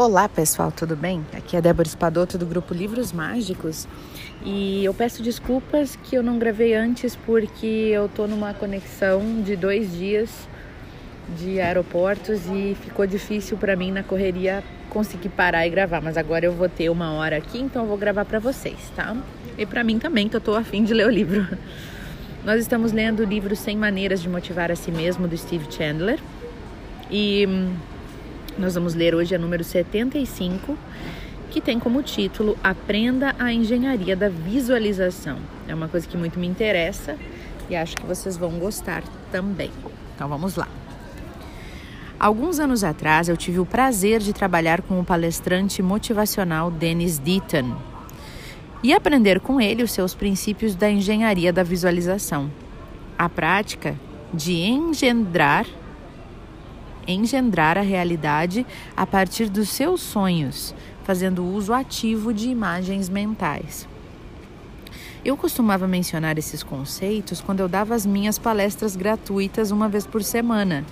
Olá pessoal, tudo bem? Aqui é Débora Espadoto do grupo Livros Mágicos e eu peço desculpas que eu não gravei antes porque eu tô numa conexão de dois dias de aeroportos e ficou difícil para mim na correria conseguir parar e gravar, mas agora eu vou ter uma hora aqui, então eu vou gravar para vocês, tá? E para mim também, que eu tô afim de ler o livro. Nós estamos lendo o livro 100 Maneiras de Motivar a Si Mesmo do Steve Chandler e hum, nós vamos ler hoje a número 75, que tem como título Aprenda a Engenharia da Visualização. É uma coisa que muito me interessa e acho que vocês vão gostar também. Então vamos lá. Alguns anos atrás eu tive o prazer de trabalhar com o palestrante motivacional Dennis Deaton e aprender com ele os seus princípios da engenharia da visualização. A prática de engendrar engendrar a realidade a partir dos seus sonhos, fazendo uso ativo de imagens mentais. Eu costumava mencionar esses conceitos quando eu dava as minhas palestras gratuitas uma vez por semana.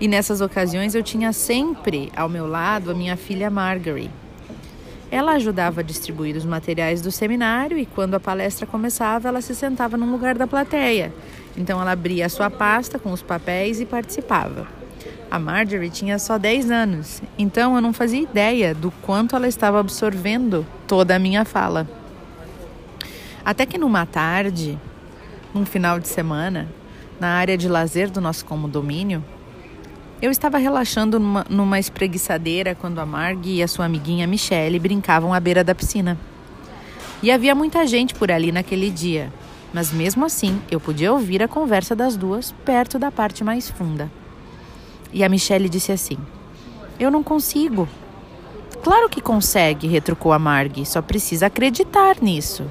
E nessas ocasiões eu tinha sempre ao meu lado a minha filha Marjorie. Ela ajudava a distribuir os materiais do seminário e quando a palestra começava, ela se sentava num lugar da plateia. Então ela abria a sua pasta com os papéis e participava. A Marjorie tinha só 10 anos, então eu não fazia ideia do quanto ela estava absorvendo toda a minha fala. Até que numa tarde, num final de semana, na área de lazer do nosso condomínio, eu estava relaxando numa, numa espreguiçadeira quando a Marg e a sua amiguinha Michelle brincavam à beira da piscina. E havia muita gente por ali naquele dia, mas mesmo assim eu podia ouvir a conversa das duas perto da parte mais funda. E a Michelle disse assim: Eu não consigo. Claro que consegue, retrucou a Marg, só precisa acreditar nisso.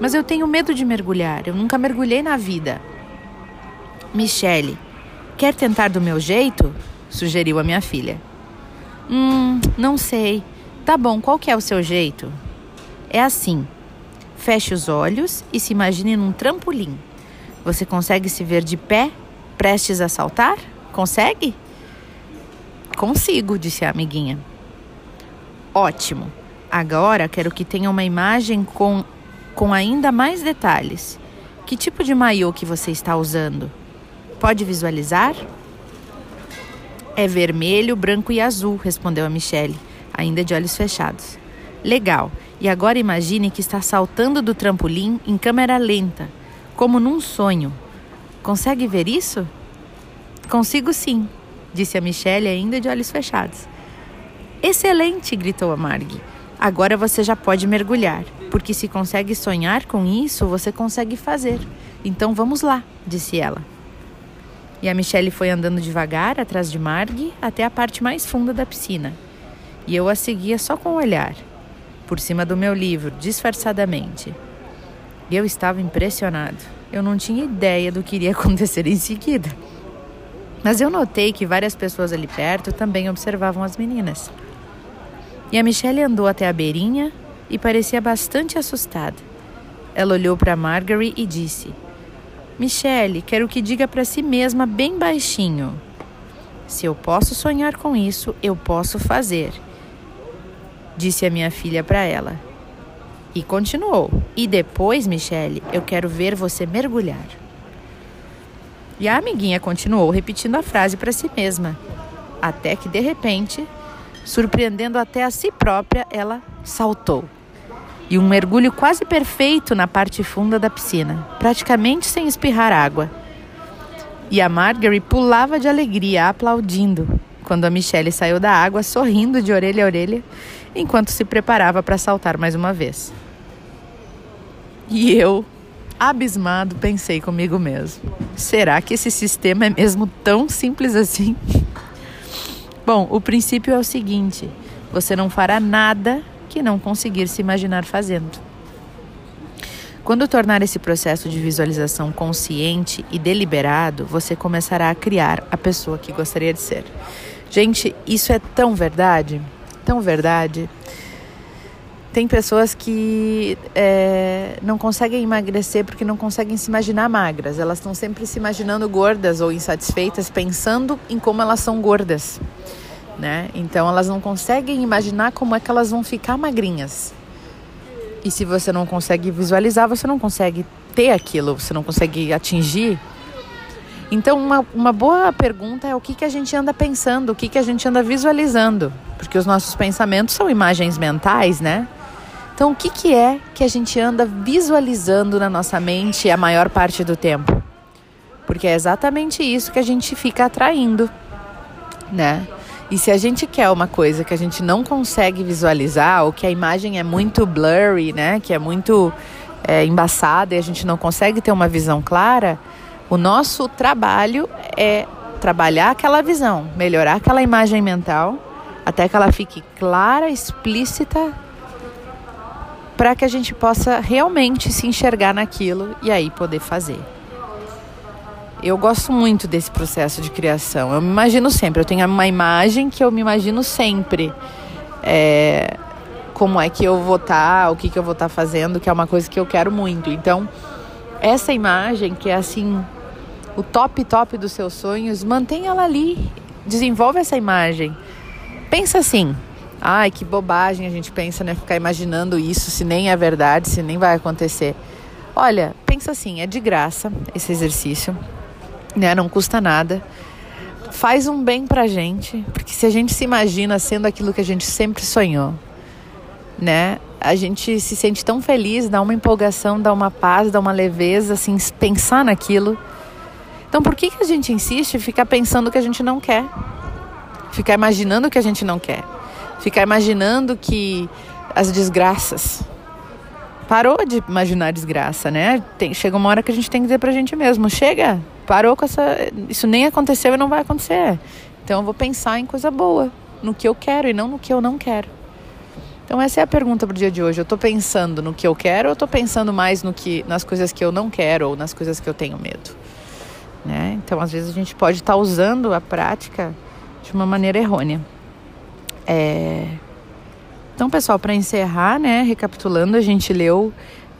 Mas eu tenho medo de mergulhar, eu nunca mergulhei na vida. Michelle, quer tentar do meu jeito? sugeriu a minha filha. Hum, não sei. Tá bom, qual que é o seu jeito? É assim. Feche os olhos e se imagine num trampolim. Você consegue se ver de pé, prestes a saltar? Consegue? Consigo, disse a amiguinha. Ótimo. Agora quero que tenha uma imagem com, com ainda mais detalhes. Que tipo de maiô que você está usando? Pode visualizar? É vermelho, branco e azul, respondeu a Michelle, ainda de olhos fechados. Legal. E agora imagine que está saltando do trampolim em câmera lenta, como num sonho. Consegue ver isso? Consigo sim, disse a Michelle ainda de olhos fechados. Excelente, gritou a Marg. Agora você já pode mergulhar, porque se consegue sonhar com isso, você consegue fazer. Então vamos lá, disse ela. E a Michelle foi andando devagar atrás de Marg até a parte mais funda da piscina. E eu a seguia só com o olhar, por cima do meu livro, disfarçadamente. E eu estava impressionado. Eu não tinha ideia do que iria acontecer em seguida. Mas eu notei que várias pessoas ali perto também observavam as meninas. E a Michelle andou até a beirinha e parecia bastante assustada. Ela olhou para Marjorie e disse: Michelle, quero que diga para si mesma bem baixinho. Se eu posso sonhar com isso, eu posso fazer, disse a minha filha para ela. E continuou: E depois, Michelle, eu quero ver você mergulhar. E a amiguinha continuou repetindo a frase para si mesma, até que de repente, surpreendendo até a si própria, ela saltou. E um mergulho quase perfeito na parte funda da piscina, praticamente sem espirrar água. E a Marjorie pulava de alegria, aplaudindo, quando a Michelle saiu da água, sorrindo de orelha a orelha, enquanto se preparava para saltar mais uma vez. E eu abismado, pensei comigo mesmo: será que esse sistema é mesmo tão simples assim? Bom, o princípio é o seguinte: você não fará nada que não conseguir se imaginar fazendo. Quando tornar esse processo de visualização consciente e deliberado, você começará a criar a pessoa que gostaria de ser. Gente, isso é tão verdade, tão verdade. Tem pessoas que é, não conseguem emagrecer porque não conseguem se imaginar magras. Elas estão sempre se imaginando gordas ou insatisfeitas, pensando em como elas são gordas. né? Então elas não conseguem imaginar como é que elas vão ficar magrinhas. E se você não consegue visualizar, você não consegue ter aquilo, você não consegue atingir. Então, uma, uma boa pergunta é o que, que a gente anda pensando, o que, que a gente anda visualizando. Porque os nossos pensamentos são imagens mentais, né? Então, o que, que é que a gente anda visualizando na nossa mente a maior parte do tempo? Porque é exatamente isso que a gente fica atraindo, né? E se a gente quer uma coisa que a gente não consegue visualizar, ou que a imagem é muito blurry, né? Que é muito é, embaçada e a gente não consegue ter uma visão clara, o nosso trabalho é trabalhar aquela visão, melhorar aquela imagem mental, até que ela fique clara, explícita, para que a gente possa realmente se enxergar naquilo e aí poder fazer. Eu gosto muito desse processo de criação. Eu me imagino sempre. Eu tenho uma imagem que eu me imagino sempre. É, como é que eu vou estar, tá, o que, que eu vou estar tá fazendo, que é uma coisa que eu quero muito. Então, essa imagem, que é assim, o top top dos seus sonhos, mantenha ela ali. Desenvolve essa imagem. Pensa assim. Ai, que bobagem a gente pensa, né? Ficar imaginando isso, se nem é verdade, se nem vai acontecer. Olha, pensa assim, é de graça esse exercício né? Não custa nada. Faz um bem pra gente, porque se a gente se imagina sendo aquilo que a gente sempre sonhou, né? A gente se sente tão feliz, dá uma empolgação, dá uma paz, dá uma leveza, assim, pensar naquilo. Então, por que, que a gente insiste em ficar pensando o que a gente não quer? Ficar imaginando o que a gente não quer? Ficar imaginando que as desgraças. Parou de imaginar desgraça, né? Tem, chega uma hora que a gente tem que dizer pra gente mesmo: chega, parou com essa. Isso nem aconteceu e não vai acontecer. Então eu vou pensar em coisa boa, no que eu quero e não no que eu não quero. Então essa é a pergunta para o dia de hoje. Eu estou pensando no que eu quero ou estou pensando mais no que, nas coisas que eu não quero ou nas coisas que eu tenho medo? Né? Então às vezes a gente pode estar tá usando a prática de uma maneira errônea. É... Então pessoal, para encerrar, né, recapitulando, a gente leu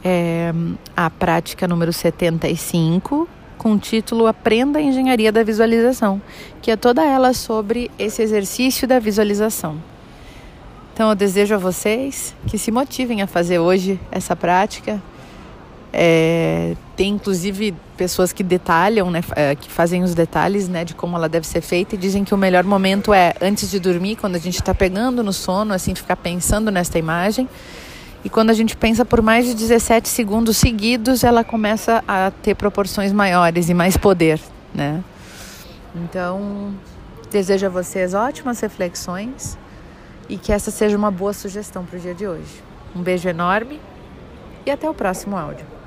é, a prática número 75 com o título Aprenda a Engenharia da Visualização, que é toda ela sobre esse exercício da visualização. Então eu desejo a vocês que se motivem a fazer hoje essa prática. É, tem inclusive pessoas que detalham, né, é, que fazem os detalhes né, de como ela deve ser feita e dizem que o melhor momento é antes de dormir, quando a gente está pegando no sono, assim, ficar pensando nesta imagem e quando a gente pensa por mais de 17 segundos seguidos, ela começa a ter proporções maiores e mais poder, né? Então, desejo a vocês ótimas reflexões e que essa seja uma boa sugestão para o dia de hoje. Um beijo enorme e até o próximo áudio.